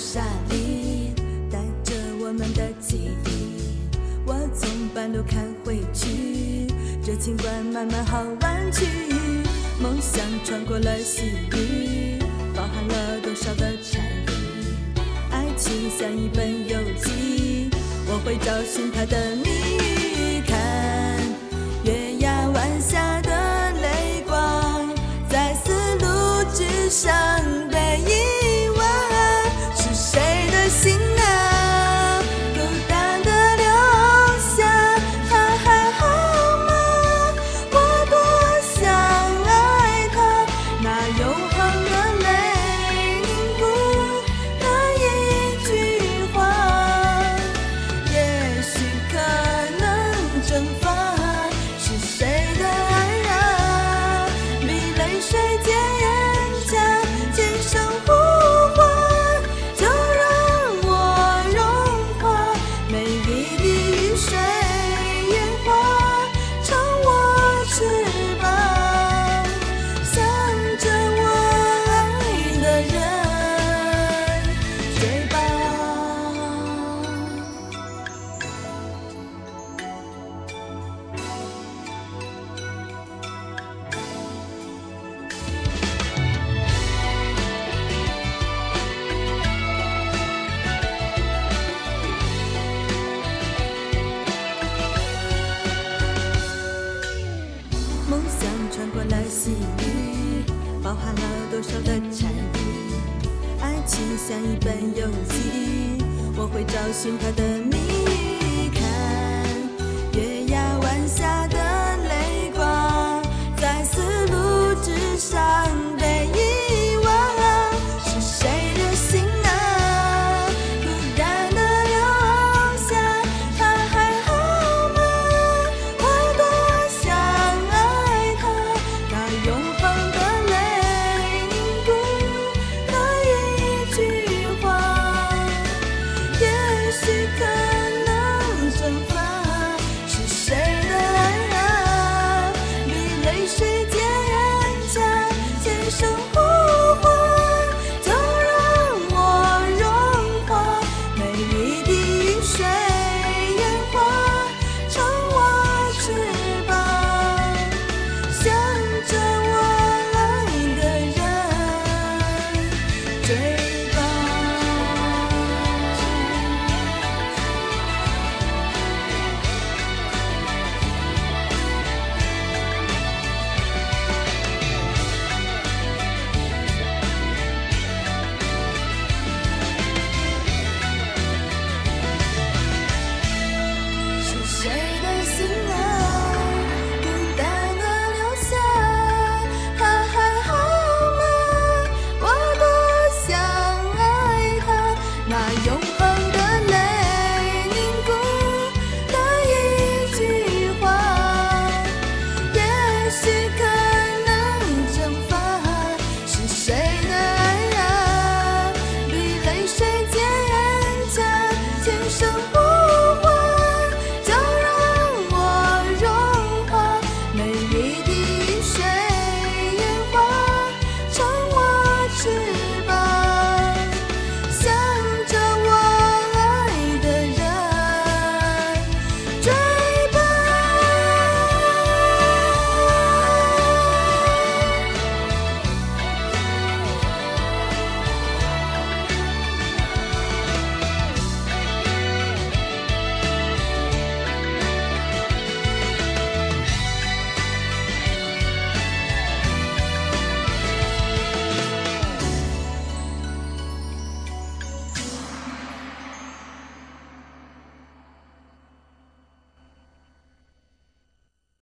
沙里带着我们的记忆，我从半路看回去，这情关慢慢好弯曲，梦想穿过了西域，包含了多少的禅意，爱情像一本游记，我会找寻他的。包含了多少的禅意？爱情像一本游记，我会找寻它的密